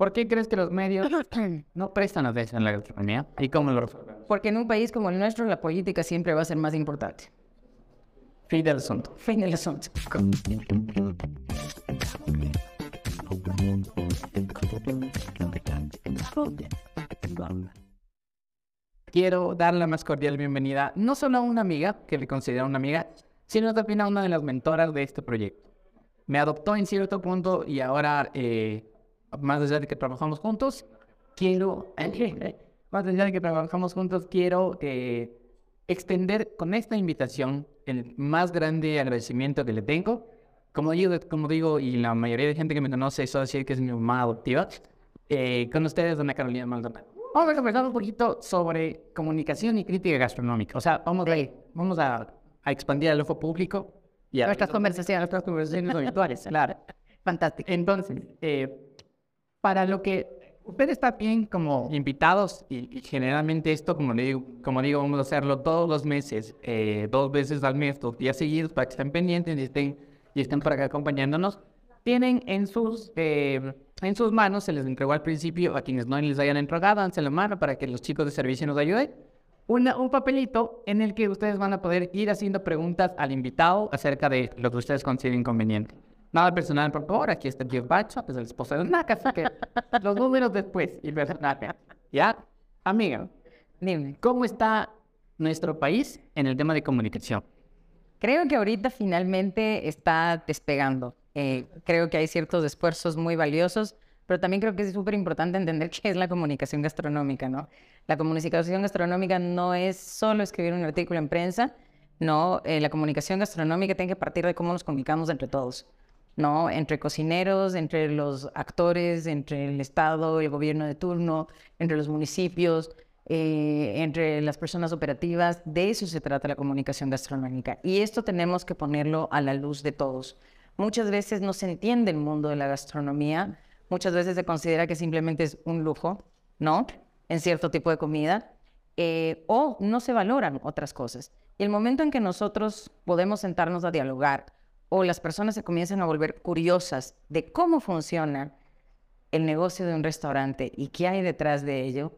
¿Por qué crees que los medios no prestan atención a la gastronomía? ¿Y cómo lo resolvemos? Porque en un país como el nuestro la política siempre va a ser más importante. Fin del asunto. Fin del asunto. Quiero dar la más cordial bienvenida no solo a una amiga, que le considero una amiga, sino también a una de las mentoras de este proyecto. Me adoptó en cierto punto y ahora, eh, más allá de que trabajamos juntos, quiero, más allá de que trabajamos juntos, quiero eh, extender con esta invitación el más grande agradecimiento que le tengo. Como digo, como digo y la mayoría de gente que me conoce, eso decir que es mi mamá adoptiva, eh, con ustedes, doña Carolina Maldonado. Vamos a conversar un poquito sobre comunicación y crítica gastronómica. O sea, vamos, a, vamos a, a expandir al ojo público. Y a nuestras conversaciones. Nuestras conversaciones habituales, claro. Fantástico. Entonces, eh, para lo que ustedes bien como invitados y, generalmente esto, como digo, como digo, vamos a hacerlo todos los meses, eh, dos veces al mes, dos días seguidos, para que estén pendientes y estén, y estén por acá acompañándonos. Tienen en sus, eh, en sus manos, se les entregó al principio, a quienes no les hayan entregado, danse la mano para que los chicos de servicio nos ayuden. Una, un papelito en el que ustedes van a poder ir haciendo preguntas al invitado acerca de lo que ustedes consideren conveniente. Nada personal, por favor. Aquí está el tío Pacho, es el esposo de una casa que los números después y personal. ¿Ya? Amiga, dime. ¿Cómo está nuestro país en el tema de comunicación? Creo que ahorita finalmente está despegando. Eh, creo que hay ciertos esfuerzos muy valiosos, pero también creo que es súper importante entender qué es la comunicación gastronómica, ¿no? La comunicación gastronómica no es solo escribir un artículo en prensa, no, eh, la comunicación gastronómica tiene que partir de cómo nos comunicamos entre todos. ¿No? Entre cocineros, entre los actores, entre el Estado, el gobierno de turno, entre los municipios, eh, entre las personas operativas. De eso se trata la comunicación gastronómica. Y esto tenemos que ponerlo a la luz de todos. Muchas veces no se entiende el mundo de la gastronomía, muchas veces se considera que simplemente es un lujo, ¿no? En cierto tipo de comida, eh, o no se valoran otras cosas. Y el momento en que nosotros podemos sentarnos a dialogar, o las personas se comienzan a volver curiosas de cómo funciona el negocio de un restaurante y qué hay detrás de ello,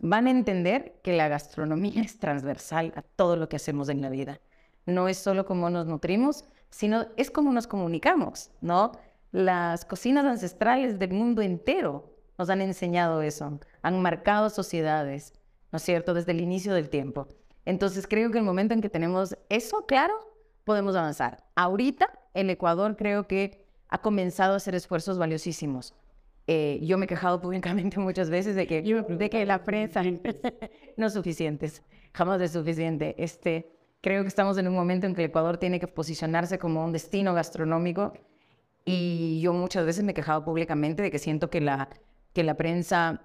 van a entender que la gastronomía es transversal a todo lo que hacemos en la vida. No es solo cómo nos nutrimos, sino es cómo nos comunicamos, ¿no? Las cocinas ancestrales del mundo entero nos han enseñado eso, han marcado sociedades, ¿no es cierto?, desde el inicio del tiempo. Entonces creo que el momento en que tenemos eso claro, podemos avanzar. Ahorita el Ecuador creo que ha comenzado a hacer esfuerzos valiosísimos. Eh, yo me he quejado públicamente muchas veces de que, de que la prensa no es suficiente, jamás es suficiente. Este, creo que estamos en un momento en que el Ecuador tiene que posicionarse como un destino gastronómico y yo muchas veces me he quejado públicamente de que siento que la, que la prensa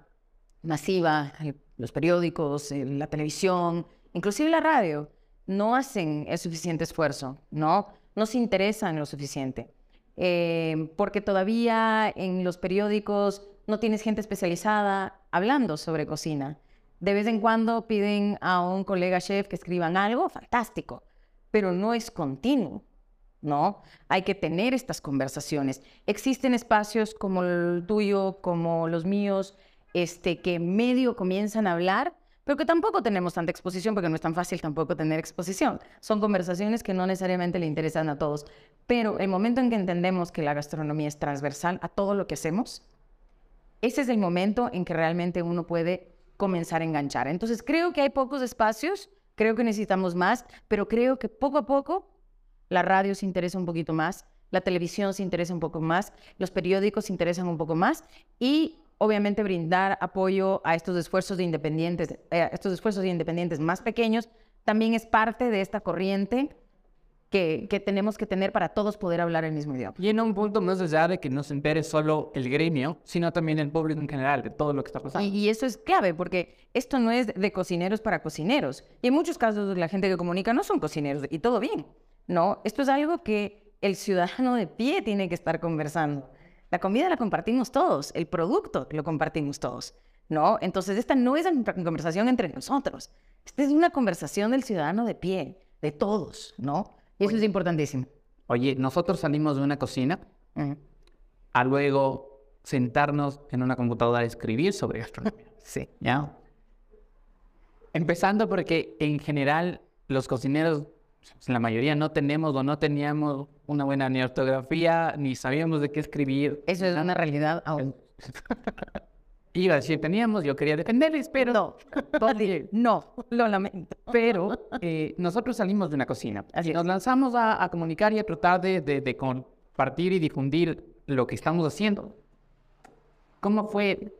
masiva, los periódicos, la televisión, inclusive la radio, no hacen el suficiente esfuerzo, ¿no? No se interesan lo suficiente. Eh, porque todavía en los periódicos no tienes gente especializada hablando sobre cocina. De vez en cuando piden a un colega chef que escriban algo, fantástico, pero no es continuo, ¿no? Hay que tener estas conversaciones. Existen espacios como el tuyo, como los míos, este, que medio comienzan a hablar, pero que tampoco tenemos tanta exposición porque no es tan fácil tampoco tener exposición. Son conversaciones que no necesariamente le interesan a todos, pero el momento en que entendemos que la gastronomía es transversal a todo lo que hacemos, ese es el momento en que realmente uno puede comenzar a enganchar. Entonces creo que hay pocos espacios, creo que necesitamos más, pero creo que poco a poco la radio se interesa un poquito más, la televisión se interesa un poco más, los periódicos se interesan un poco más y obviamente brindar apoyo a estos esfuerzos de independientes, eh, estos esfuerzos de independientes más pequeños, también es parte de esta corriente que, que, tenemos que tener para todos poder hablar el mismo idioma. Y en un punto más allá de que no se entere solo el gremio, sino también el público en general, de todo lo que está pasando. Y, y, eso es clave, porque esto no es de cocineros para cocineros. Y en muchos casos la gente que comunica no son cocineros, y todo bien, ¿no? Esto es algo que el ciudadano de pie tiene que estar conversando. La comida la compartimos todos, el producto lo compartimos todos, ¿no? Entonces esta no es una conversación entre nosotros, esta es una conversación del ciudadano de pie, de todos, ¿no? Y eso Oye. es importantísimo. Oye, nosotros salimos de una cocina Ujú. a luego sentarnos en una computadora a escribir sobre gastronomía. Sí. ¿Ya? Empezando porque en general los cocineros, pues, la mayoría no tenemos o no teníamos una buena ni ortografía, ni sabíamos de qué escribir. Eso es una realidad aún. Iba a decir teníamos, yo quería defenderles, pero No, no, lo lamento. Pero eh, nosotros salimos de una cocina Así y nos lanzamos a, a comunicar y a tratar de, de- de compartir y difundir lo que estamos haciendo. ¿Cómo fue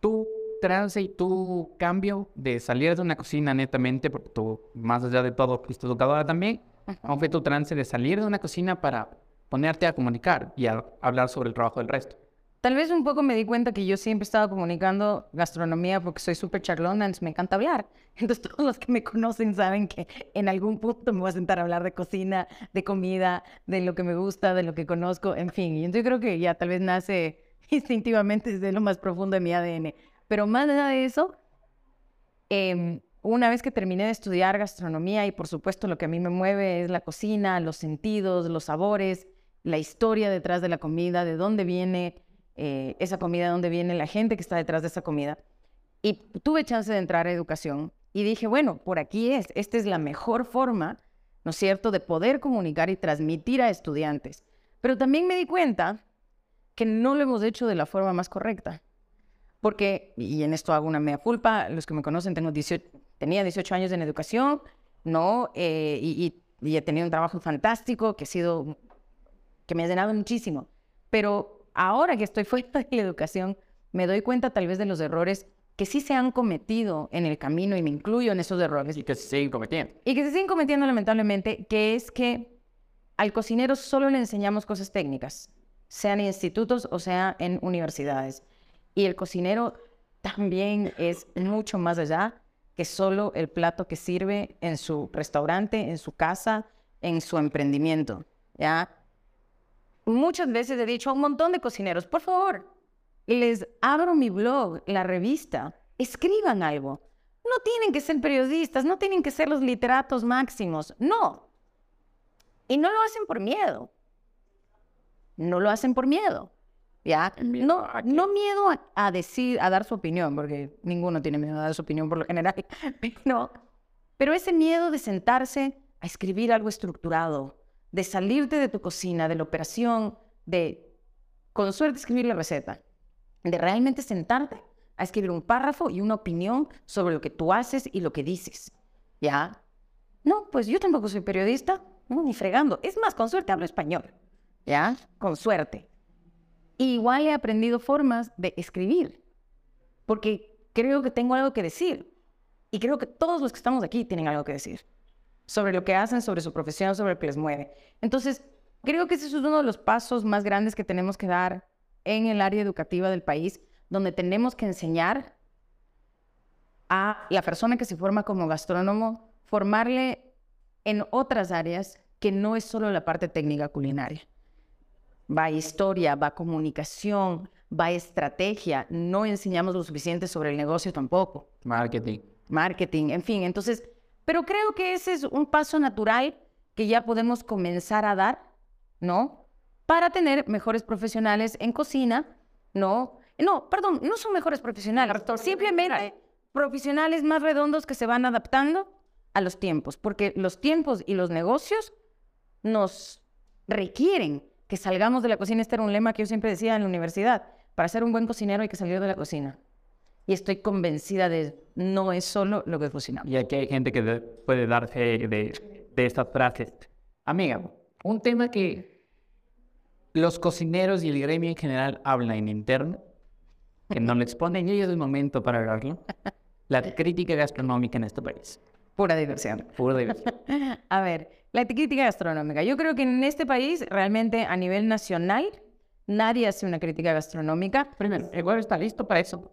tu trance y tu cambio de salir de una cocina netamente, porque tú, más allá de todo, fuiste educadora también? ¿Cómo fue tu trance de salir de una cocina para ponerte a comunicar y a hablar sobre el trabajo del resto? Tal vez un poco me di cuenta que yo siempre estaba comunicando gastronomía porque soy súper charlona, entonces me encanta hablar. Entonces todos los que me conocen saben que en algún punto me voy a sentar a hablar de cocina, de comida, de lo que me gusta, de lo que conozco, en fin. Y entonces creo que ya tal vez nace instintivamente desde lo más profundo de mi ADN. Pero más allá de eso, em, una vez que terminé de estudiar gastronomía y por supuesto lo que a mí me mueve es la cocina, los sentidos, los sabores, la historia detrás de la comida, de dónde viene eh, esa comida, de dónde viene la gente que está detrás de esa comida. Y tuve chance de entrar a educación y dije, bueno, por aquí es, esta es la mejor forma, ¿no es cierto?, de poder comunicar y transmitir a estudiantes. Pero también me di cuenta que no lo hemos hecho de la forma más correcta. Porque, y en esto hago una mea culpa, los que me conocen, tengo 18, tenía 18 años en educación, ¿no? Eh, y, y- y he tenido un trabajo fantástico que ha sido, que me ha llenado muchísimo. Pero ahora que estoy fuera de la educación, me doy cuenta tal vez de los errores que sí se han cometido en el camino y me incluyo en esos errores Y que se siguen cometiendo. y que se siguen cometiendo lamentablemente, que es que al cocinero solo le enseñamos cosas técnicas, sean en institutos o sea en universidades. Y el cocinero también es mucho más allá que solo el plato que sirve en su restaurante, en su casa, en su emprendimiento, ¿ya? Muchas veces he dicho a un montón de cocineros, por favor, les abro mi blog, la revista, escriban algo. No tienen que ser periodistas, no tienen que ser los literatos máximos, no. Y no lo hacen por miedo. No lo hacen por miedo. ¿Ya? ¿Miedo No, no miedo a, a decir, a dar su opinión, porque ninguno tiene miedo a dar su opinión por lo general. No. Pero ese miedo de sentarse a escribir algo estructurado, de salirte de tu cocina, de la operación, de con suerte escribir la receta, de realmente sentarte a escribir un párrafo y una opinión sobre lo que tú haces y lo que dices. ¿Ya? No, pues yo tampoco soy periodista, no, ni fregando. Es más, con suerte hablo español. ¿Ya? Con suerte. Igual he aprendido formas de escribir, porque creo que tengo algo que decir. Y creo que todos los que estamos aquí tienen algo que decir sobre lo que hacen, sobre su profesión, sobre lo que les mueve. Entonces, creo que ese es uno de los pasos más grandes que tenemos que dar en el área educativa del país, donde tenemos que enseñar a la persona que se forma como gastrónomo, formarle en otras áreas que no es solo la parte técnica culinaria. Va historia, va comunicación, va estrategia. No enseñamos lo suficiente sobre el negocio tampoco Marketing. marketing, en fin. Entonces, pero creo que ese es un paso natural que ya podemos comenzar a dar, ¿no? Para tener mejores profesionales en cocina, ¿no? No, perdón, no son mejores profesionales, simplemente profesionales más redondos que se van adaptando a los tiempos, porque los tiempos y los negocios nos requieren que salgamos de la cocina. Este era un lema que yo siempre decía en la universidad. Para ser un buen cocinero hay que salir de la cocina. Y estoy convencida de no es solo lo que cocinamos. Y aquí hay gente que de- puede darse de, de estas frases. Amiga, un tema que los cocineros y el gremio en general hablan en interno, que no lo exponen, y hoy es el momento para hablarlo. La crítica gastronómica en este país. Pura diversión. Pura diversión. A ver, la crítica gastronómica. Yo creo que en este país, realmente a nivel nacional, nadie hace una crítica gastronómica. Primero, ¿el huevo está listo para eso?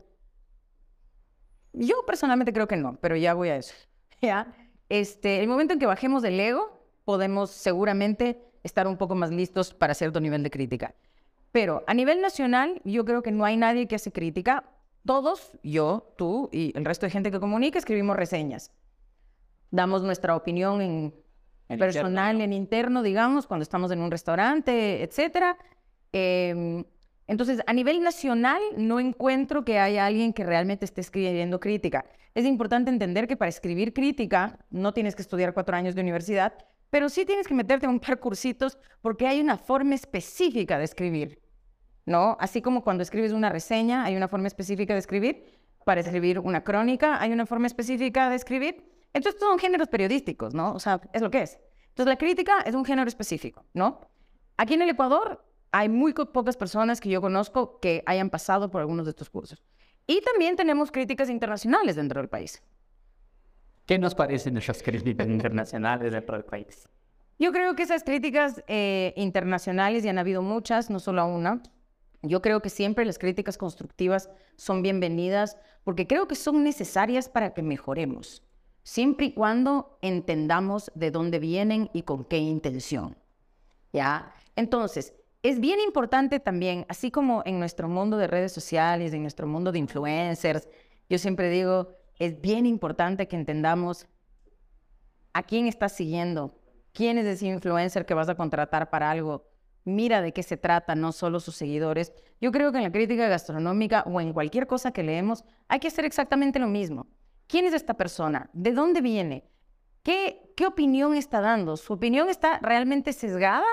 Yo personalmente creo que no, pero ya voy a eso. ¿Ya? Este, el momento en que bajemos del ego, podemos seguramente estar un poco más listos para cierto nivel de crítica. Pero a nivel nacional, yo creo que no hay nadie que hace crítica. Todos, yo, tú y el resto de gente que comunica, escribimos reseñas. Damos nuestra opinión en personal, interno, en interno, digamos, cuando estamos en un restaurante, etcétera. Em, Entonces, a nivel nacional, no encuentro que haya alguien que realmente esté escribiendo crítica. Es importante entender que para escribir crítica no tienes que estudiar cuatro años de universidad, pero sí tienes que meterte en un par cursitos porque hay una forma específica de escribir, ¿no? Así como cuando escribes una reseña, hay una forma específica de escribir. Para escribir una crónica, hay una forma específica de escribir. Entonces, son géneros periodísticos, ¿no? O sea, es lo que es. Entonces, la crítica es un género específico, ¿no? Aquí en el Ecuador hay muy pocas personas que yo conozco que hayan pasado por algunos de estos cursos. Y también tenemos críticas internacionales dentro del país. ¿Qué nos parecen esas críticas internacionales dentro del país? Yo creo que esas críticas eh, internacionales, y han habido muchas, no solo una, yo creo que siempre las críticas constructivas son bienvenidas porque creo que son necesarias para que mejoremos, siempre y cuando entendamos de dónde vienen y con qué intención. ¿Ya? Entonces, es bien importante también, así como en nuestro mundo de redes sociales, en nuestro mundo de influencers, yo siempre digo, es bien importante que entendamos a quién estás siguiendo, quién es ese influencer que vas a contratar para algo, mira de qué se trata, no solo sus seguidores. Yo creo que en la crítica gastronómica o en cualquier cosa que leemos hay que hacer exactamente lo mismo. ¿Quién es esta persona? ¿De dónde viene? ¿Qué, qué opinión está dando? ¿Su opinión está realmente sesgada?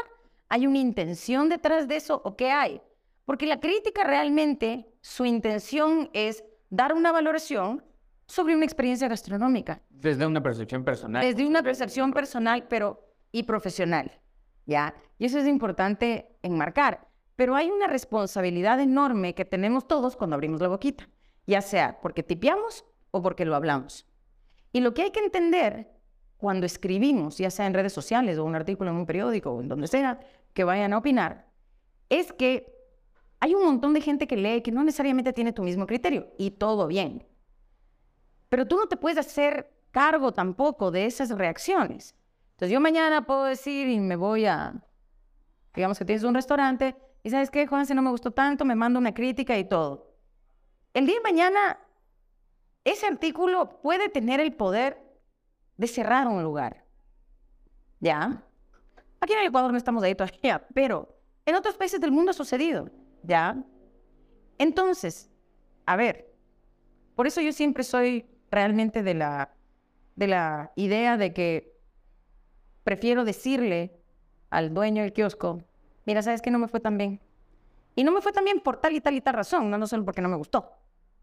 ¿Hay una intención detrás de eso o qué hay? Porque la crítica realmente, su intención es dar una valoración sobre una experiencia gastronómica. Desde una percepción personal. Desde una percepción personal, pero y profesional, ¿ya? Y eso es importante enmarcar. Pero hay una responsabilidad enorme que tenemos todos cuando abrimos la boquita, ya sea porque tipeamos o porque lo hablamos. Y lo que hay que entender cuando escribimos, ya sea en redes sociales o un artículo en un periódico o en donde sea, que vayan a opinar, es que hay un montón de gente que lee que no necesariamente tiene tu mismo criterio y todo bien. Pero tú no te puedes hacer cargo tampoco de esas reacciones. Entonces yo mañana puedo decir y me voy a, digamos que tienes un restaurante y sabes qué, Juan, si no me gustó tanto, me mando una crítica y todo. El día de mañana, ese artículo puede tener el poder de cerrar un lugar. ¿Ya? Aquí en el Ecuador no estamos ahí todavía, pero en otros países del mundo ha sucedido. ¿Ya? Entonces, a ver, por eso yo siempre soy realmente de la, de la idea de que prefiero decirle al dueño del kiosco, mira, sabes que no me fue tan bien. Y no me fue tan bien por tal y tal y tal razón, no, no solo porque no me gustó.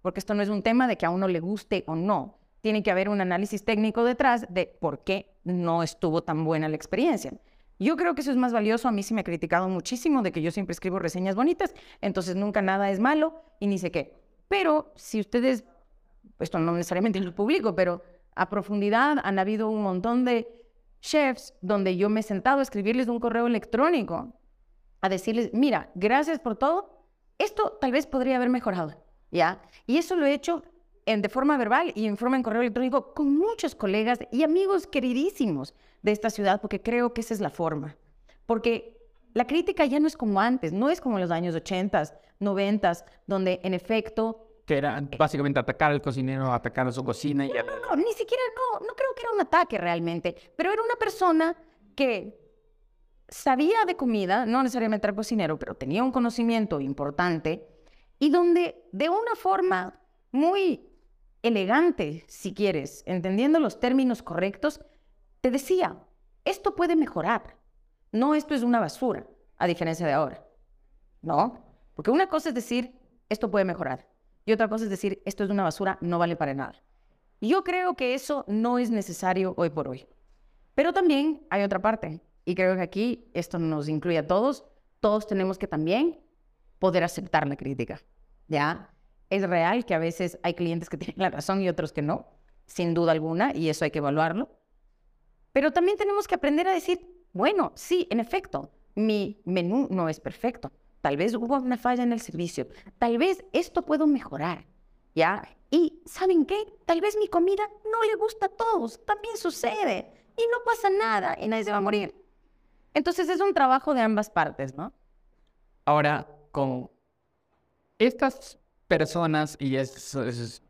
Porque esto no es un tema de que a uno le guste o no. Tiene que haber un análisis técnico detrás de por qué no estuvo tan buena la experiencia. Yo creo que eso es más valioso. A mí sí me ha criticado muchísimo de que yo siempre escribo reseñas bonitas, entonces nunca nada es malo y ni sé qué. Pero si ustedes esto no necesariamente lo publico, pero a profundidad han habido un montón de chefs donde yo me he sentado a escribirles un correo electrónico, a decirles, mira, gracias por todo, esto tal vez podría haber mejorado, ¿ya? Y eso lo he hecho en, de forma verbal y en forma en correo electrónico con muchos colegas y amigos queridísimos de esta ciudad, porque creo que esa es la forma. Porque la crítica ya no es como antes, no es como en los años 80, 90, donde en efecto que era básicamente atacar al cocinero, atacar a su cocina. Y... No, no, no, ni siquiera, no, no creo que era un ataque realmente, pero era una persona que sabía de comida, no necesariamente era cocinero, pero tenía un conocimiento importante y donde de una forma muy elegante, si quieres, entendiendo los términos correctos, te decía, esto puede mejorar, no esto es una basura, a diferencia de ahora, ¿no? Porque una cosa es decir, esto puede mejorar, y otra cosa es decir, esto es una basura, no vale para nada. Y yo creo que eso no es necesario hoy por hoy. Pero también hay otra parte, y creo que aquí esto nos incluye a todos. Todos tenemos que también poder aceptar la crítica. ¿Ya? Es real que a veces hay clientes que tienen la razón y otros que no, sin duda alguna, y eso hay que evaluarlo. Pero también tenemos que aprender a decir, bueno, sí, en efecto, mi menú no es perfecto, Tal vez hubo una falla en el servicio. Tal vez esto puedo mejorar. ¿Ya? Y ¿saben qué? Tal vez mi comida no le gusta a todos. También sucede. Y no pasa nada y nadie se va a morir. Entonces es un trabajo de ambas partes, ¿no? Ahora, con estas personas, y es,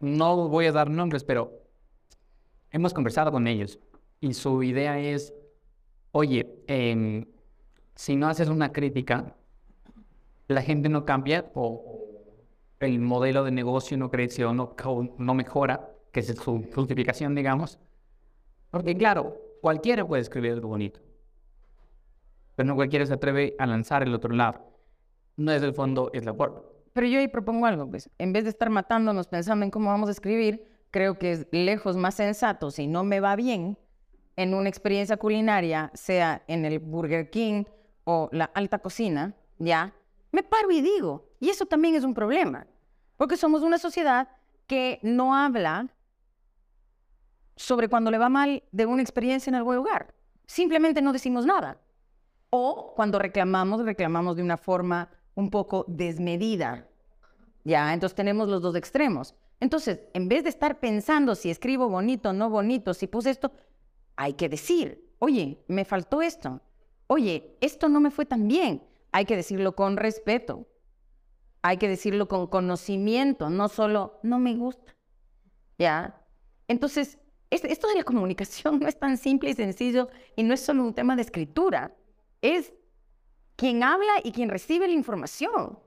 no voy a dar nombres, pero hemos conversado con ellos y su idea es, oye, eh, si no haces una crítica, la gente no cambia o el modelo de negocio no crece o no, no mejora, que es su justificación, digamos. Porque claro, cualquiera puede escribir algo bonito, pero no cualquiera se atreve a lanzar el otro lado. No es el fondo, es la forma. Pero yo ahí propongo algo, pues, en vez de estar matándonos pensando en cómo vamos a escribir, creo que es lejos más sensato, si no me va bien en una experiencia culinaria, sea en el Burger King o la alta cocina, ya, me paro y digo, y eso también es un problema, porque somos una sociedad que no habla sobre cuando le va mal de una experiencia en algún lugar. Simplemente no decimos nada. O cuando reclamamos, reclamamos de una forma un poco desmedida. Ya, entonces tenemos los dos extremos. Entonces, en vez de estar pensando si escribo bonito, no bonito, si puse esto, hay que decir, oye, me faltó esto. Oye, esto no me fue tan bien. Hay que decirlo con respeto. Hay que decirlo con conocimiento, no solo no me gusta. ¿Ya? Entonces, esto de la comunicación no es tan simple y sencillo y no es solo un tema de escritura. Es quien habla y quien recibe la información,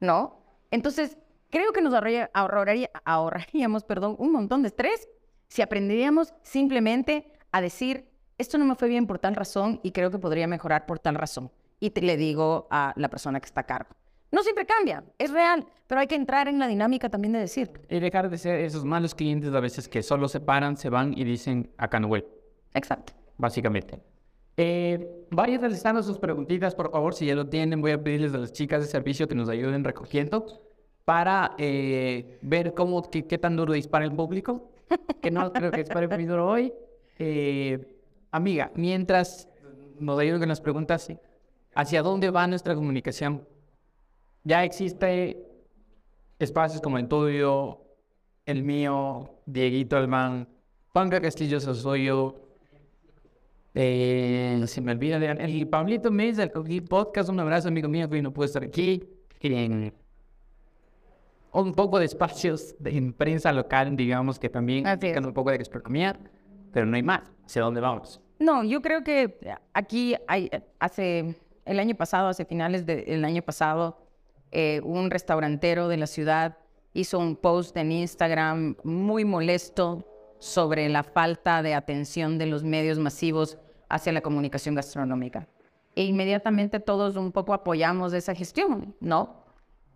¿no? Entonces, creo que nos ahorraríamos perdón, un montón de estrés si aprenderíamos simplemente a decir, esto no me fue bien por tal razón y creo que podría mejorar por tal razón. Y te, le digo a la persona que está a cargo. No siempre cambia, es real, pero hay que entrar en la dinámica también de decir. Y dejar de ser esos malos clientes a veces que solo se paran, se van y dicen, acá no voy. Exacto. Básicamente. Eh, realizando sus preguntitas, por favor, si ya lo tienen, voy a pedirles a las chicas de servicio que nos ayuden recogiendo para eh, ver cómo, qué, tan duro dispara el público, que no creo que dispare muy duro hoy. Eh, amiga, mientras nos ayuden con las preguntas, ¿hacia dónde va nuestra comunicación? Ya existe espacios como el tuyo, el mío, Dieguito Alman, Juanca Castillo Sosoyo, eh, se me olvida de el Pablito Mesa, el podcast, un abrazo amigo mío que no puede estar aquí. En un poco de espacios de prensa local, digamos, que también tienen un poco de gastronomía, pero no hay más. ¿Hacia dónde vamos? No, yo creo que aquí hay, hace, el año pasado, hace finales del año pasado, eh, un restaurantero de la ciudad hizo un post en Instagram muy molesto sobre la falta de atención de los medios masivos hacia la comunicación gastronómica. E inmediatamente todos un poco apoyamos esa gestión, ¿no?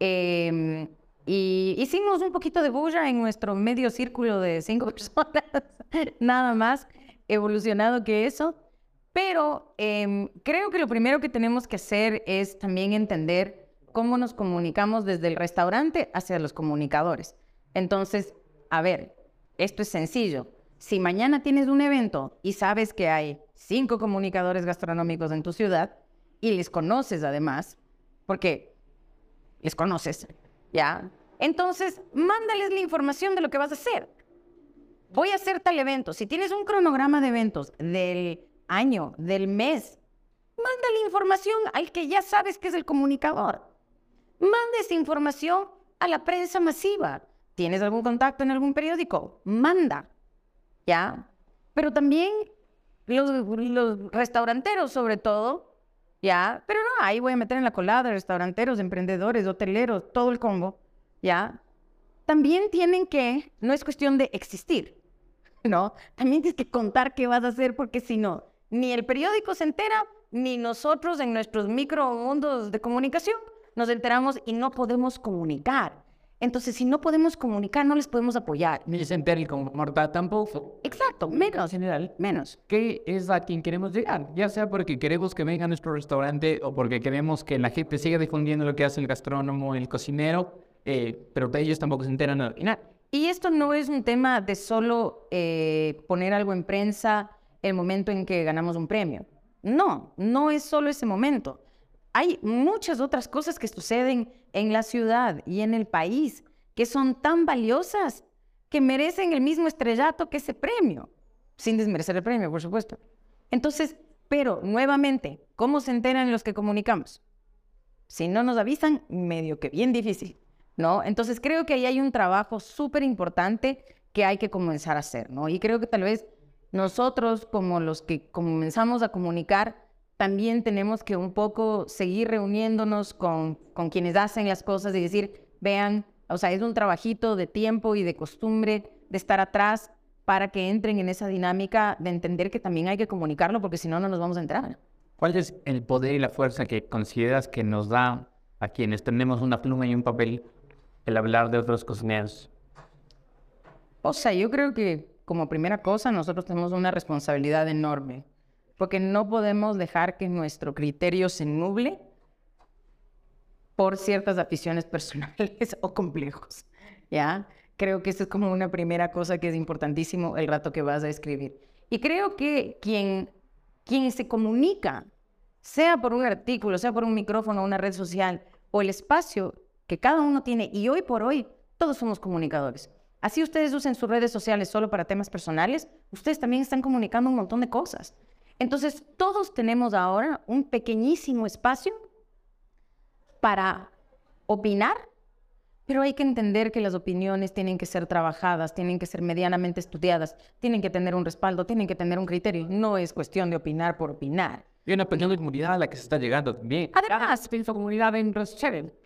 Em, y hicimos un poquito de bulla en nuestro medio círculo de cinco personas, nada más evolucionado que eso. Pero em, creo que lo primero que tenemos que hacer es también entender cómo nos comunicamos desde el restaurante hacia los comunicadores. Entonces, a ver, esto es sencillo. Si mañana tienes un evento y sabes que hay cinco comunicadores gastronómicos en tu ciudad y les conoces además, porque les conoces, ¿ya? Entonces, mándales la información de lo que vas a hacer. Voy a hacer tal evento. Si tienes un cronograma de eventos del año, del mes, manda la información al que ya sabes que es el comunicador. Manda esa información a la prensa masiva. ¿Tienes algún contacto en algún periódico? Manda. ¿Ya? Pero también los, restauranteros, sobre todo, ¿ya? Pero no, ahí voy a meter en la colada restauranteros, emprendedores, hoteleros, todo el combo, ¿ya? También tienen que, no es cuestión de existir, ¿no? También tienes que contar qué vas a hacer, porque si no, ni el periódico se entera, ni nosotros en nuestros micromundos de comunicación nos enteramos y no podemos comunicar. Entonces, si no podemos comunicar, no les podemos apoyar. Ni sentir el mortal tampoco. Exacto, menos. general, menos. ¿Qué es a quien queremos llegar? Ya sea porque queremos que venga a nuestro restaurante o porque queremos que la gente siga difundiendo lo que hace el gastrónomo, el cocinero, eh, pero ellos tampoco se enteran al final. Y esto no es un tema de solo eh, poner algo en prensa el momento en que ganamos un premio. No, no es solo ese momento hay muchas otras cosas que suceden en la ciudad y en el país que son tan valiosas que merecen el mismo estrellato que ese premio, sin desmerecer el premio, por supuesto. Entonces, pero nuevamente, ¿cómo se enteran los que comunicamos? Si no nos avisan, medio que bien difícil, ¿no? Entonces creo que ahí hay un trabajo súper importante que hay que comenzar a hacer, ¿no? Y creo que tal vez nosotros, como los que comenzamos a comunicar, también tenemos que un poco seguir reuniéndonos con, con quienes hacen las cosas y decir, vean, o sea, es un trabajito de tiempo y de costumbre de estar atrás para que entren en esa dinámica de entender que también hay que comunicarlo porque si no, no nos vamos a entrar. ¿Cuál es el poder y la fuerza que consideras que nos da a quienes tenemos una pluma y un papel el hablar de otros cocineros? O sea, yo creo que como primera cosa nosotros tenemos una responsabilidad enorme porque no podemos dejar que nuestro criterio se nuble por ciertas aficiones personales o complejos, ¿ya? Creo que esa es como una primera cosa que es importantísimo el rato que vas a escribir. Y creo que quien, quien se comunica, sea por un artículo, sea por un micrófono, una red social, o el espacio que cada uno tiene, y hoy por hoy todos somos comunicadores. Así ustedes usen sus redes sociales solo para temas personales, ustedes también están comunicando un montón de cosas. Entonces, todos tenemos ahora un pequeñísimo espacio para opinar, pero hay que entender que las opiniones tienen que ser trabajadas, tienen que ser medianamente estudiadas, tienen que tener un respaldo, tienen que tener un criterio. No es cuestión de opinar por opinar. Y una pequeña comunidad a la que se está llegando también. Además, su comunidad en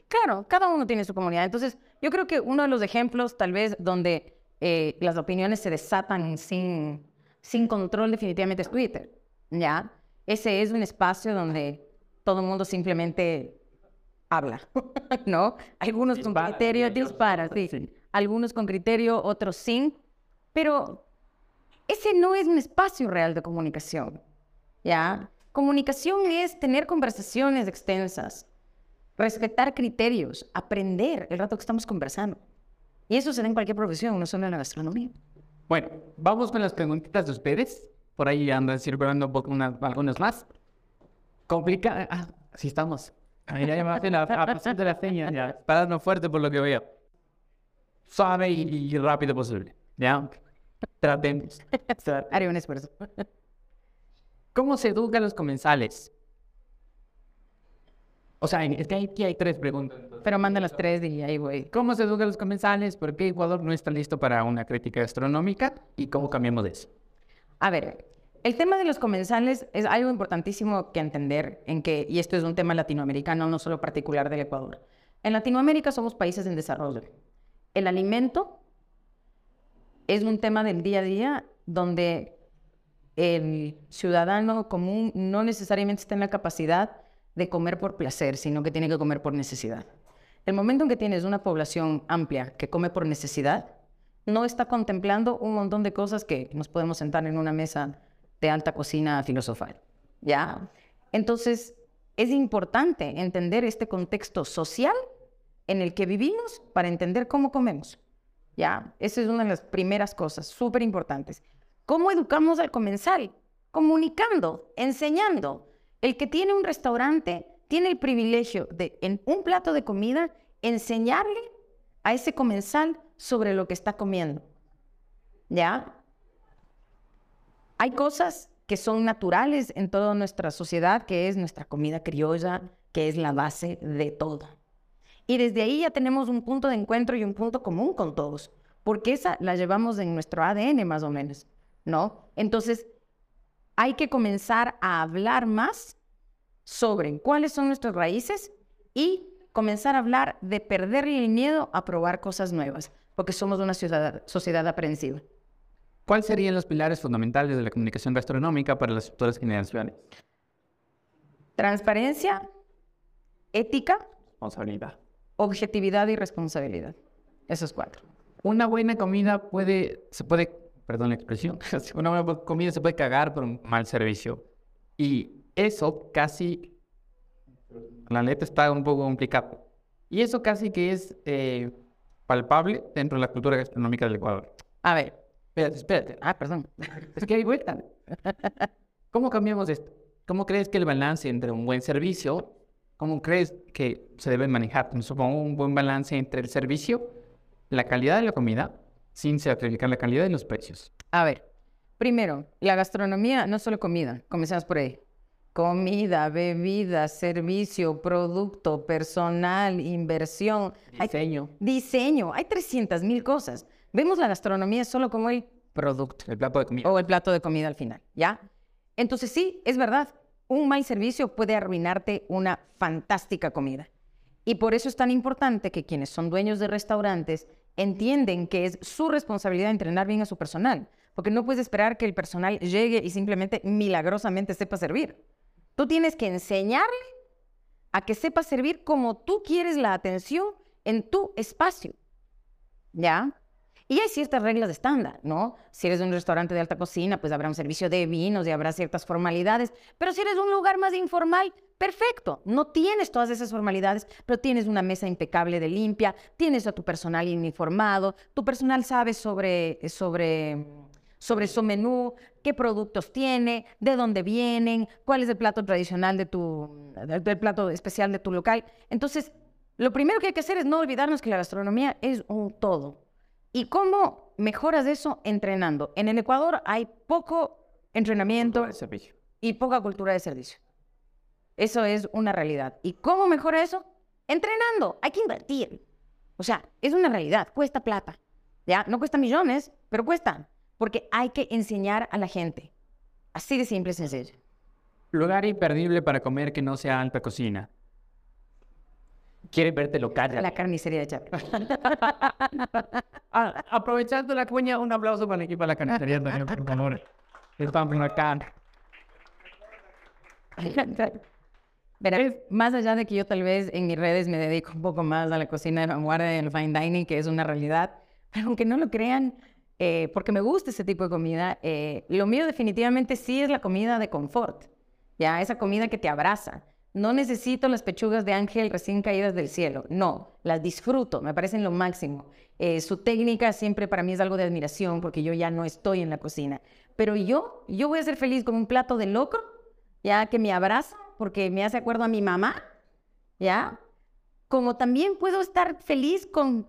Claro, cada uno tiene su comunidad. Entonces, yo creo que uno de los ejemplos, tal vez, donde eh, las opiniones se desatan sin, sin control, definitivamente es Twitter. ¿Ya? Ese es un espacio donde todo el mundo simplemente habla, ¿no? Algunos con criterio dispara, sí. Algunos con criterio, otros sin. Pero ese no es un espacio real de comunicación, ¿ya? Comunicación es tener conversaciones extensas, respetar criterios, aprender el rato que estamos conversando. Y eso se da en cualquier profesión, no solo en la gastronomía. Bueno, vamos con las preguntitas de ustedes. Por ahí andan circulando un poco unas, algunas más. Complica... Ah, sí estamos. Ahí ya me la, de la seña, ya. Parando fuerte por lo que veo. Suave y, rápido posible. ¿Ya? Tratemos. Haré un esfuerzo. ¿Cómo se educa a los comensales? O sea, es que aquí hay tres preguntas. Pero manda las tres y ahí voy. ¿Cómo se educa a los comensales? ¿Por qué Ecuador no está listo para una crítica gastronómica? ¿Y cómo cambiamos de eso? A ver, el tema de los comensales es algo importantísimo que entender en que, y esto es un tema latinoamericano, no solo particular del Ecuador. En Latinoamérica somos países en desarrollo. El alimento es un tema del día a día donde el ciudadano común no necesariamente está en la capacidad de comer por placer, sino que tiene que comer por necesidad. El momento en que tienes una población amplia que come por necesidad, no está contemplando un montón de cosas que nos podemos sentar en una mesa de alta cocina filosofal. ¿Ya? Entonces, es importante entender este contexto social en el que vivimos para entender cómo comemos. ¿Ya? Esa es una de las primeras cosas súper importantes. ¿Cómo educamos al comensal? Comunicando, enseñando. El que tiene un restaurante tiene el privilegio de, en un plato de comida, enseñarle a ese comensal sobre lo que está comiendo. ¿Ya? Hay cosas que son naturales en toda nuestra sociedad, que es nuestra comida criolla, que es la base de todo. Y desde ahí ya tenemos un punto de encuentro y un punto común con todos, porque esa la llevamos en nuestro ADN más o menos, ¿no? Entonces, hay que comenzar a hablar más sobre cuáles son nuestras raíces y comenzar a hablar de perderle el miedo a probar cosas nuevas porque somos una sociedad aprensiva. ¿Cuáles serían los pilares fundamentales de la comunicación gastronómica para las futuras generaciones? Transparencia, ética, responsabilidad. Objetividad y responsabilidad. Esos cuatro. Una buena comida puede, se puede, perdón la expresión, una buena comida se puede cagar por un mal servicio. Y eso casi, la neta está un poco complicado. Y eso casi que es eh, palpable dentro de la cultura gastronómica del Ecuador. A ver. Espérate, espérate. Ah, perdón. Es que hay vuelta. ¿Cómo cambiamos esto? ¿Cómo crees que el balance entre un buen servicio, cómo crees que se debe manejar? Supongo un buen balance entre el servicio, la calidad de la comida, sin sacrificar la calidad de los precios. A ver, primero, la gastronomía no solo comida, comencemos por ahí. Comida, bebida, servicio, producto, personal, inversión. Diseño. diseño. Hay 300 mil cosas. Vemos la gastronomía solo como el producto. El plato de comida. O el plato de comida al final, ¿ya? Entonces sí, es verdad. un mal servicio puede arruinarte una fantástica comida. Y por eso es tan importante que quienes son dueños de restaurantes entienden que es su responsabilidad entrenar bien a su personal, porque no puedes esperar que el personal llegue y simplemente milagrosamente sepa servir. Tú tienes que enseñarle a que sepa servir como tú quieres la atención en tu espacio. ¿Ya? Y hay ciertas reglas de estándar, ¿no? Si eres un restaurante de alta cocina, pues habrá un servicio de vinos y habrá ciertas formalidades. Pero si eres un lugar más informal, perfecto. No tienes todas esas formalidades, pero tienes una mesa impecable de limpia, tienes a tu personal uniformado, tu personal sabe sobre, sobre, sobre su menú, qué productos tiene, de dónde vienen, cuál es el plato tradicional de tu, del plato especial de tu local. Entonces, lo primero que hay que hacer es no olvidarnos que la gastronomía es un todo ¿Y cómo mejoras eso entrenando? En el Ecuador hay poco entrenamiento y poca cultura de servicio. Eso es una realidad. ¿Y cómo mejora eso? Entrenando. Hay que invertir. O sea, es una realidad. Cuesta plata. ¿Ya? No cuesta millones, pero cuesta. Porque hay que enseñar a la gente. Así de simple y sencillo. Lugar imperdible para comer que no sea alta cocina. Quiere verte local. La carnicería de Chapel. Ah, aprovechando la cuña, un aplauso para el equipo de la carnicería también, por favor. Estamos acá. Verás, más allá de que yo tal vez en mis redes me dedico un poco más a la cocina de vanguardia y al fine dining, que es una realidad, pero aunque no lo crean, eh, porque me gusta ese tipo de comida, eh, lo mío definitivamente sí es la comida de confort, ya esa comida que te abraza, no necesito las pechugas de ángel recién caídas del cielo. No, las disfruto, me parecen lo máximo. Eh, su técnica siempre para mí es algo de admiración porque yo ya no estoy en la cocina. Pero yo, yo voy a ser feliz con un plato de locro, ya que me abraza porque me hace acuerdo a mi mamá, ya. Como también puedo estar feliz con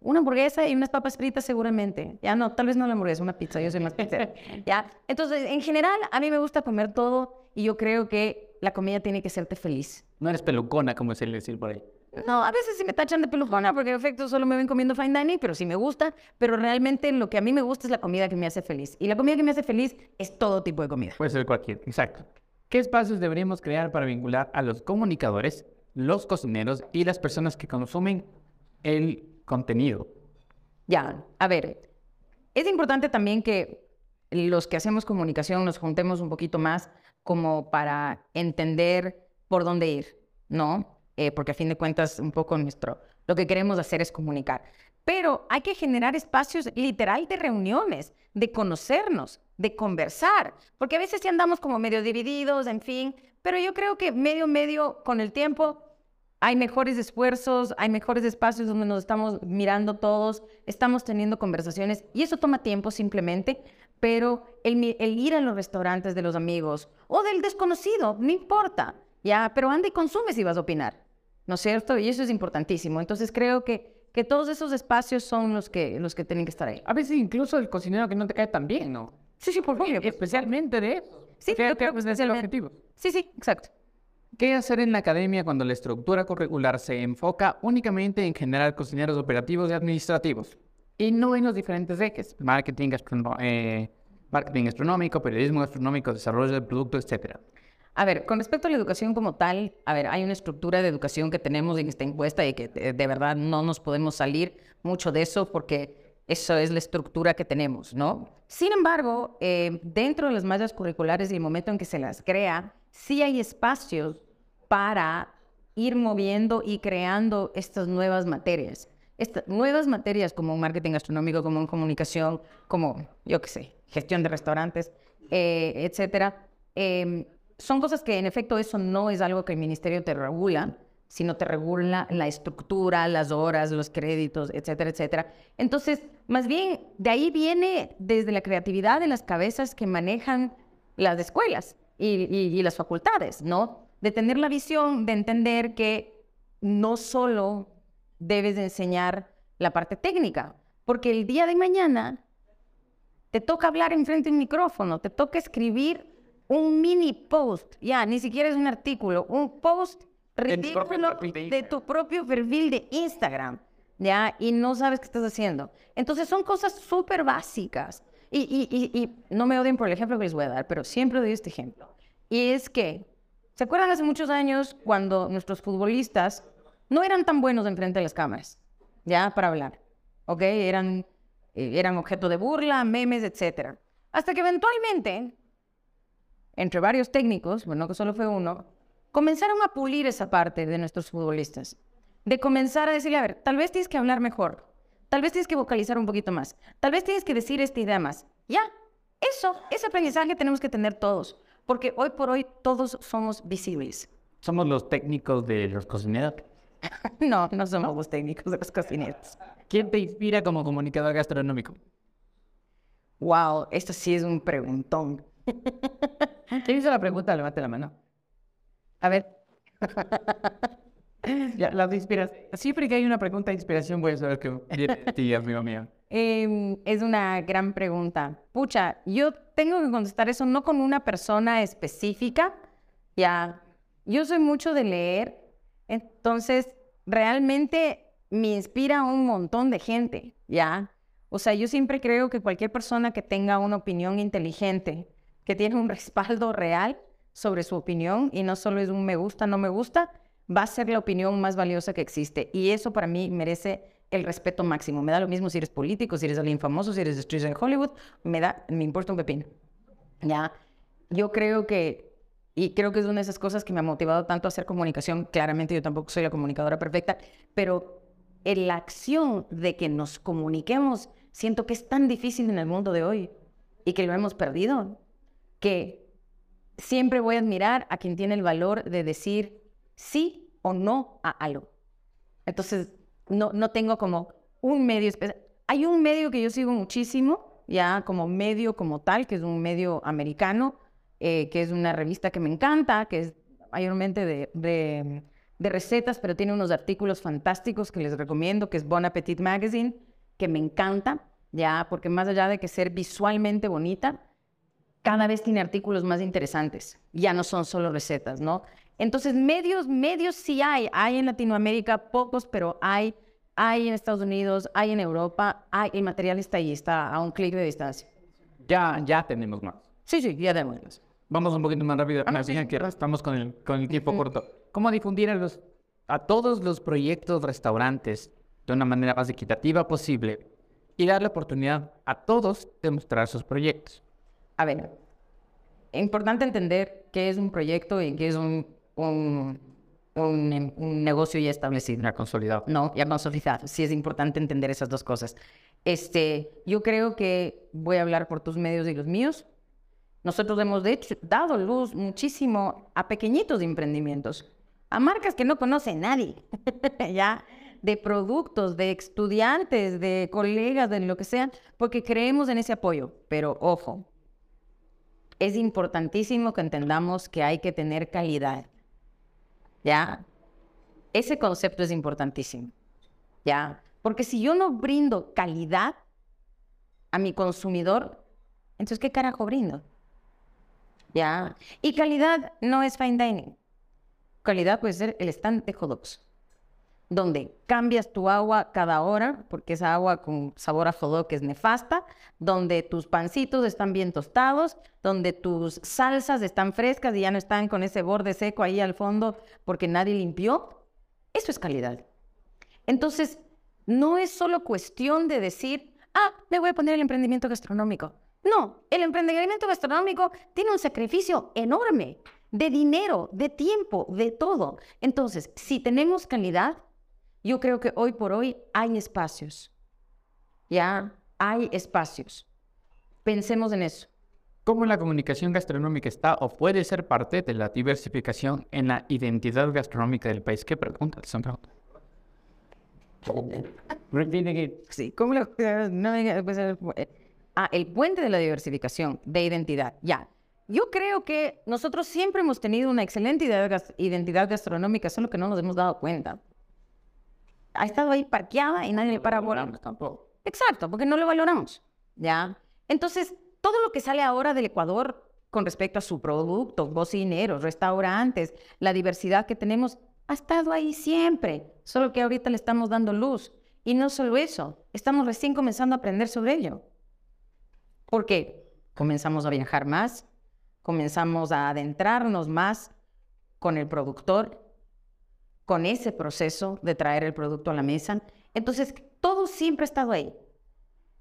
una hamburguesa y unas papas fritas seguramente. Ya no, tal vez no la hamburguesa, una pizza, yo soy más pizza. ya. Entonces, en general, a mí me gusta comer todo y yo creo que la comida tiene que hacerte feliz. No eres pelucona, como se le decir por ahí. No, a veces sí me tachan de pelucona porque en efecto solo me ven comiendo fine dining, pero sí me gusta. Pero realmente lo que a mí me gusta es la comida que me hace feliz. Y la comida que me hace feliz es todo tipo de comida. Puede ser cualquier, exacto. ¿Qué espacios deberíamos crear para vincular a los comunicadores, los cocineros y las personas que consumen el contenido? Ya, a ver, es importante también que los que hacemos comunicación nos juntemos un poquito más como para entender por dónde ir, ¿no? Eh, porque a fin de cuentas, un poco nuestro, lo que queremos hacer es comunicar. Pero hay que generar espacios literal de reuniones, de conocernos, de conversar, porque a veces sí andamos como medio divididos, en fin, pero yo creo que medio, medio, con el tiempo, hay mejores esfuerzos, hay mejores espacios donde nos estamos mirando todos, estamos teniendo conversaciones y eso toma tiempo simplemente, pero el, ir a los restaurantes de los amigos o del desconocido, no importa, ya, pero anda y consume si vas a opinar, ¿no es cierto? Y eso es importantísimo. Entonces creo que, que todos esos espacios son los que, los que tienen que estar ahí. A veces incluso el cocinero que no te cae tan bien, ¿no? Sí, sí, por favor. Especialmente de. Sí, creo que es el objetivo. Sí, sí, exacto. ¿Qué hacer en la academia cuando la estructura curricular se enfoca únicamente en generar cocineros operativos y administrativos? y no en los diferentes ejes, marketing, eh, marketing gastronómico, periodismo gastronómico, desarrollo de producto, etcétera. A ver, con respecto a la educación como tal, a ver, hay una estructura de educación que tenemos en esta encuesta y que de, verdad no nos podemos salir mucho de eso porque eso es la estructura que tenemos, ¿no? Sin embargo, eh, dentro de las mallas curriculares y el momento en que se las crea, sí hay espacios para ir moviendo y creando estas nuevas materias. Estas nuevas materias como marketing gastronómico, como comunicación, como, yo qué sé, gestión de restaurantes, eh, etcétera, em, son cosas que en efecto eso no es algo que el ministerio te regula, sino te regula la estructura, las horas, los créditos, etcétera, etcétera. Entonces, más bien, de ahí viene desde la creatividad de las cabezas que manejan las escuelas y, y las facultades, ¿no? De tener la visión de entender que no solo debes de enseñar la parte técnica, porque el día de mañana te toca hablar enfrente de un micrófono, te toca escribir un mini post, ya, ni siquiera es un artículo, un post ridículo de, tu propio perfil de Instagram, ya, y no sabes qué estás haciendo. Entonces son cosas súper básicas. Y, no me odien por el ejemplo que les voy a dar, pero siempre doy este ejemplo. Y es que, ¿se acuerdan hace muchos años cuando nuestros futbolistas no eran tan buenos enfrente de las cámaras? Ya, para hablar. ¿Ok? Eran, eh, eran objeto de burla, memes, etc. Hasta que eventualmente, entre varios técnicos, bueno, que solo fue uno, comenzaron a pulir esa parte de nuestros futbolistas. De comenzar a decirle, a ver, tal vez tienes que hablar mejor. Tal vez tienes que vocalizar un poquito más. Tal vez tienes que decir esta idea más. Ya, eso, ese aprendizaje tenemos que tener todos, porque hoy por hoy todos somos visibles. Somos los técnicos de los cocineros. no, no somos los técnicos de los cocineros. ¿Quién te inspira como comunicador gastronómico? Wow, esto sí es un preguntón. ¿Quién hizo la pregunta? Levante la mano. A ver. la inspiración. Siempre que hay una pregunta de inspiración voy a saber que ti, amigo mío. Eh, es una gran pregunta. Pucha, yo tengo que contestar eso no con una persona específica. Ya, yo soy mucho de leer, entonces realmente me inspira un montón de gente, ¿ya? O sea, yo siempre creo que cualquier persona que tenga una opinión inteligente, que tiene un respaldo real sobre su opinión y no solo es un me gusta, no me gusta, va a ser la opinión más valiosa que existe. Y eso para mí merece el respeto máximo. Me da lo mismo si eres político, si eres alguien famoso, si eres en Hollywood, me da, me importa un pepino. Ya, yo creo que, y creo que es una de esas cosas que me ha motivado tanto a hacer comunicación. Claramente yo tampoco soy la comunicadora perfecta, pero en la acción de que nos comuniquemos, siento que es tan difícil en el mundo de hoy y que lo hemos perdido, que siempre voy a admirar a quien tiene el valor de decir sí o no a algo. Entonces, no, no tengo como un medio especial. Hay un medio que yo sigo muchísimo, ya como medio como tal, que es un medio americano, eh, que es una revista que me encanta, que es mayormente de, de, de, recetas, pero tiene unos artículos fantásticos que les recomiendo, que es Bon Appetit Magazine, que me encanta, ya, porque más allá de que ser visualmente bonita, cada vez tiene artículos más interesantes. Ya no son solo recetas, ¿no? Entonces, medios, medios sí hay. Hay en Latinoamérica pocos, pero hay. Hay en Estados Unidos, hay en Europa, hay, el material está ahí, está a un clic de distancia. Ya, ya tenemos más. Sí, sí, ya tenemos más. Vamos un poquito más rápido. Ah, sí, que estamos con el, con el tiempo corto. ¿Cómo difundir a, los, a todos los proyectos restaurantes de una manera más equitativa posible y darle oportunidad a todos de mostrar sus proyectos? A ver, importante entender qué es un proyecto y qué es un un, un, negocio ya establecido. Ya consolidado. No, ya consolidado. Sí es importante entender esas dos cosas. Este, yo creo que voy a hablar por tus medios y los míos. Nosotros hemos de hecho dado luz muchísimo a pequeñitos emprendimientos, a marcas que no conoce nadie, ya, de productos, de estudiantes, de colegas, de lo que sea, porque creemos en ese apoyo. Pero ojo, es importantísimo que entendamos que hay que tener calidad. ¿ya? Ese concepto es importantísimo, ¿ya? Porque si yo no brindo calidad a mi consumidor, entonces, ¿qué carajo brindo? ¿Ya? Y calidad no es fine dining. Calidad puede ser el stand de hot donde cambias tu agua cada hora, porque esa agua con sabor a hot es nefasta, donde tus pancitos están bien tostados, donde tus salsas están frescas y ya no están con ese borde seco ahí al fondo porque nadie limpió. Eso es calidad. Entonces, no es solo cuestión de decir, ah, me voy a poner el emprendimiento gastronómico. No, el emprendimiento gastronómico tiene un sacrificio enorme de dinero, de tiempo, de todo. Entonces, si tenemos calidad, yo creo que hoy por hoy hay espacios. Ya hay espacios. Pensemos en eso. ¿Cómo la comunicación gastronómica está o puede ser parte de la diversificación en la identidad gastronómica del país? ¿Qué pregunta? Sí, ¿cómo la... No, ah, el puente de la diversificación de identidad. Ya. Yo creo que nosotros siempre hemos tenido una excelente identidad gastronómica, solo que no nos hemos dado cuenta ha estado ahí parqueada y nadie le para tampoco. Exacto, porque no lo valoramos, ¿ya? Entonces, todo lo que sale ahora del Ecuador con respecto a su producto, cocineros, restaurantes, la diversidad que tenemos, ha estado ahí siempre, solo que ahorita le estamos dando luz. Y no solo eso, estamos recién comenzando a aprender sobre ello. ¿Por qué? Comenzamos a viajar más, comenzamos a adentrarnos más con el productor, con ese proceso de traer el producto a la mesa. Entonces, todo siempre ha estado ahí.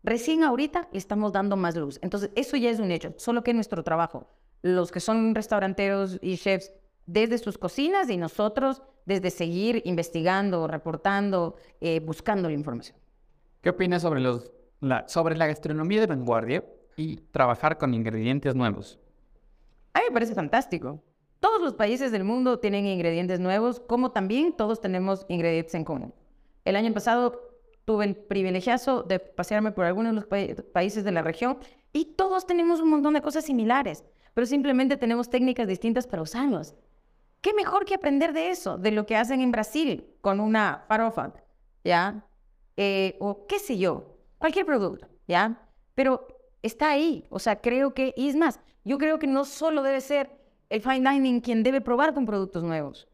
Recién ahorita estamos dando más luz. Entonces, eso ya es un hecho, solo que nuestro trabajo, los que son restauranteros y chefs, desde sus cocinas y nosotros desde seguir investigando, reportando, eh, buscando la información. ¿Qué opinas sobre, los, la, sobre la gastronomía de vanguardia y trabajar con ingredientes nuevos? A mí me parece fantástico. Todos los países del mundo tienen ingredientes nuevos, como también todos tenemos ingredientes en común. El año pasado tuve el privilegiazo de pasearme por algunos de los países de la región y todos tenemos un montón de cosas similares, pero simplemente tenemos técnicas distintas para usarlos. ¿Qué mejor que aprender de eso, de lo que hacen en Brasil con una farofa, ¿ya? Eh, o qué sé yo, cualquier producto, ¿ya? Pero está ahí, o sea, creo que, y es más, yo creo que no solo debe ser el fine dining quien debe probar con productos nuevos.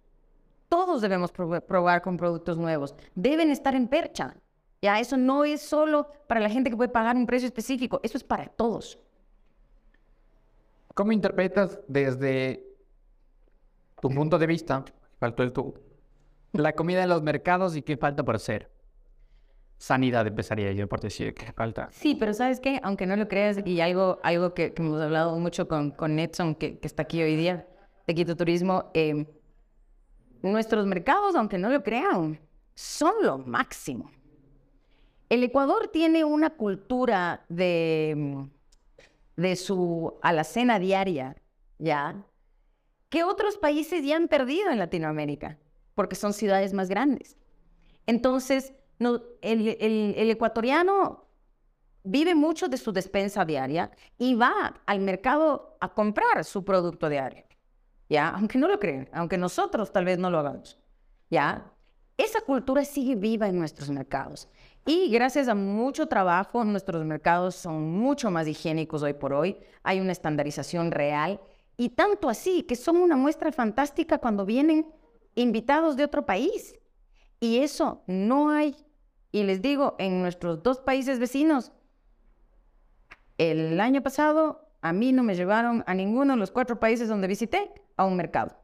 Todos debemos probar con productos nuevos. Deben estar en percha. Ya, eso no es solo para la gente que puede pagar un precio específico, eso es para todos. ¿Cómo interpretas desde tu punto de vista, faltó el tú, la comida en los mercados y qué falta por hacer? Sanidad empezaría yo por decir que falta. Sí, pero ¿sabes qué? Aunque no lo creas, y algo, algo que, hemos hablado mucho con, con Netson, que, que, está aquí hoy día, de Quito Turismo, eh, nuestros mercados, aunque no lo crean, son lo máximo. El Ecuador tiene una cultura de, de su alacena diaria, ¿ya? Que otros países ya han perdido en Latinoamérica, porque son ciudades más grandes. Entonces, el, ecuatoriano vive mucho de su despensa diaria y va al mercado a comprar su producto diario, ¿ya? Aunque no lo crean, aunque nosotros tal vez no lo hagamos, ¿ya? Esa cultura sigue viva en nuestros mercados. Y gracias a mucho trabajo, nuestros mercados son mucho más higiénicos hoy por hoy. Hay una estandarización real. Y tanto así que son una muestra fantástica cuando vienen invitados de otro país. Y eso no hay. Y les digo, en nuestros dos países vecinos, el año pasado a mí no me llevaron a ninguno de los cuatro países donde visité a un mercado.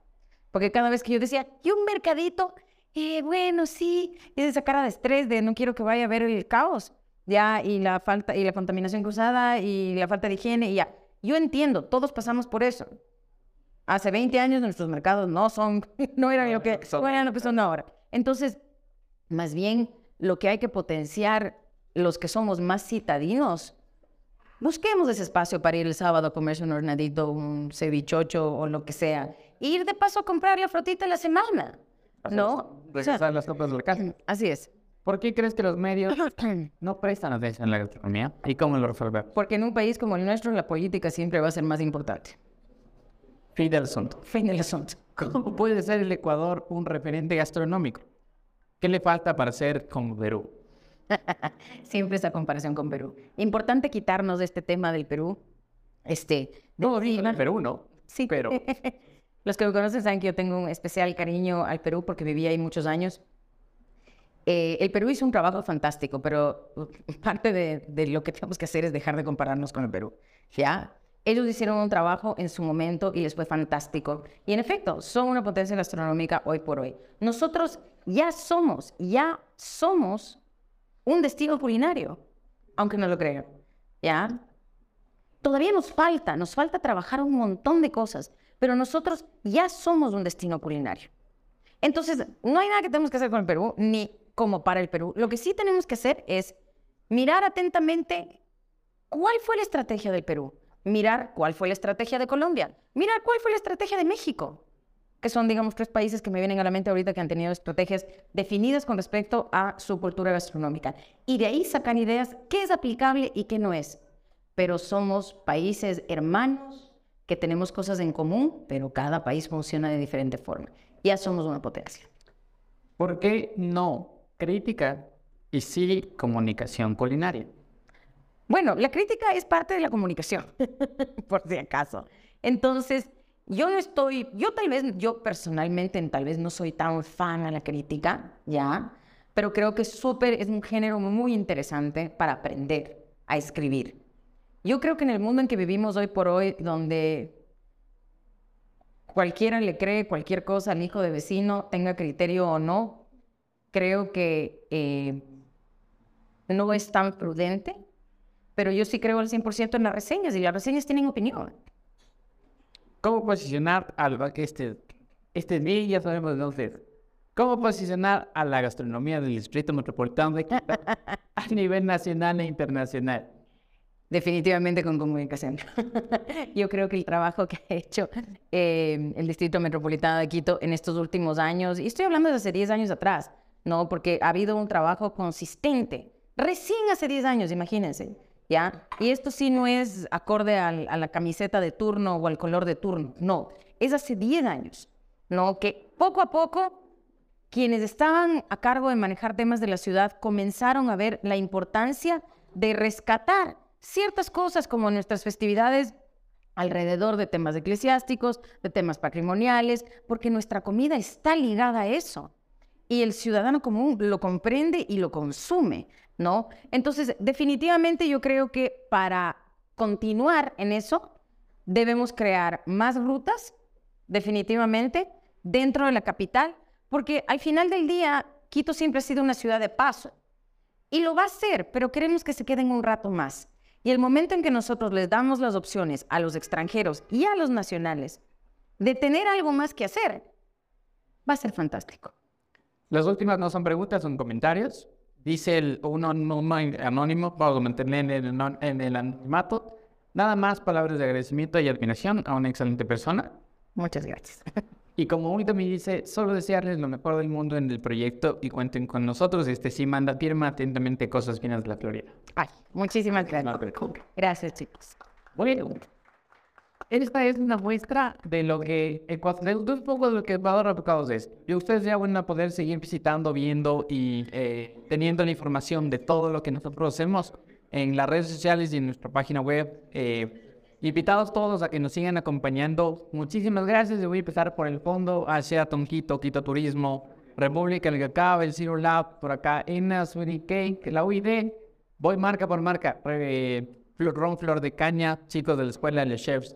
Porque cada vez que yo decía, ¿y un mercadito? eh, bueno, sí, es esa cara de estrés de no quiero que vaya a ver el caos, ya, y la falta, y la contaminación cruzada, y la falta de higiene, y ya. Yo entiendo, todos pasamos por eso. Hace 20 años nuestros mercados no son, no eran lo que, no lo que son ahora. Entonces, más bien, lo que hay que potenciar, los que somos más citadinos, busquemos ese espacio para ir el sábado a comerse un hornadito, un cevichocho o lo que sea. ir de paso a comprar la frutita la semana. ¿No? Regresar las compras de la casa. Así es. ¿Por qué crees que los medios no prestan atención a la gastronomía? ¿Y cómo lo resolvemos? Porque en un país como el nuestro la política siempre va a ser más importante. Fin del asunto. Fin del asunto. ¿Cómo puede ser el Ecuador un referente gastronómico? ¿Qué le falta para ser como Perú? siempre esa comparación con Perú. Importante quitarnos de este tema del Perú. Este, no, digo el Perú, ¿no? Sí. Pero Los que me conocen saben que yo tengo un especial cariño al Perú porque viví ahí muchos años. Eh, el Perú hizo un trabajo fantástico, pero parte de, de, lo que tenemos que hacer es dejar de compararnos con el Perú. ¿Ya? Ellos hicieron un trabajo en su momento y les fue fantástico. Y en efecto, son una potencia gastronómica hoy por hoy. Nosotros ya somos, ya somos un destino culinario, aunque no lo crean. ¿Ya? Todavía nos falta, nos falta trabajar un montón de cosas pero nosotros ya somos un destino culinario. Entonces, no hay nada que tenemos que hacer con el Perú, ni como para el Perú. Lo que sí tenemos que hacer es mirar atentamente cuál fue la estrategia del Perú, mirar cuál fue la estrategia de Colombia, mirar cuál fue la estrategia de México, que son, digamos, tres países que me vienen a la mente ahorita que han tenido estrategias definidas con respecto a su cultura gastronómica. Y de ahí sacan ideas qué es aplicable y qué no es. Pero somos países hermanos, que tenemos cosas en común, pero cada país funciona de diferente forma. Ya somos una potencia. ¿Por qué no crítica y sí comunicación culinaria? Bueno, la crítica es parte de la comunicación, por si acaso. Entonces, yo estoy, yo tal vez, yo personalmente tal vez no soy tan fan a la crítica, ¿ya? Pero creo que súper, es un género muy interesante para aprender a escribir. Yo creo que en el mundo en que vivimos hoy por hoy, donde cualquiera le cree cualquier cosa al hijo de vecino, tenga criterio o no, creo que eh, no es tan prudente, pero yo sí creo al 100% en las reseñas y las reseñas tienen opinión. ¿Cómo posicionar al que este, día ya sabemos dónde ¿Cómo posicionar a la gastronomía del Distrito Metropolitano de a nivel nacional e internacional? Definitivamente con comunicación. Yo creo que el trabajo que ha hecho eh, el Distrito Metropolitano de Quito en estos últimos años, y estoy hablando de hace 10 años atrás, ¿no? Porque ha habido un trabajo consistente, recién hace 10 años, imagínense, Y esto sí no es acorde a la camiseta de turno o al color de turno, no, es hace 10 años, ¿no? Que poco a poco quienes estaban a cargo de manejar temas de la ciudad comenzaron a ver la importancia de rescatar ciertas cosas como nuestras festividades alrededor de temas eclesiásticos, de temas patrimoniales, porque nuestra comida está ligada a eso. Y el ciudadano común lo comprende y lo consume, ¿no? Entonces, definitivamente yo creo que para continuar en eso, debemos crear más rutas, definitivamente, dentro de la capital, porque al final del día, Quito siempre ha sido una ciudad de paso. Y lo va a ser, pero queremos que se queden un rato más. Y el momento en que nosotros les damos las opciones a los extranjeros y a los nacionales de tener algo más que hacer, va a ser fantástico. Las últimas no son preguntas, son comentarios. Dice el, un anónimo, vamos a mantener en el, en el anonimato. Nada más palabras de agradecimiento y admiración a una excelente persona. Muchas gracias. Y como único me dice, solo desearles lo mejor del mundo en el proyecto y cuenten con nosotros. Este sí manda firma atentamente cosas finas de la Florida. Ay, muchísimas gracias. Gracias, chicos. Bueno, esta es una muestra de lo que Ecuador, de un poco de lo que Ecuador Replicados es. Y ustedes ya van a poder seguir visitando, viendo y eh, teniendo la información de todo lo que nosotros hacemos en las redes sociales y en nuestra página web. Eh, Invitados todos a que nos sigan acompañando. Muchísimas gracias. Yo voy a empezar por el fondo hacia Tonquito, Quito Turismo, República del Cacao, el Zero Lab, por acá, Enas, Cake, la UID. Voy marca por marca. Eh, Ron Flor de Caña, chicos de la Escuela de Chefs.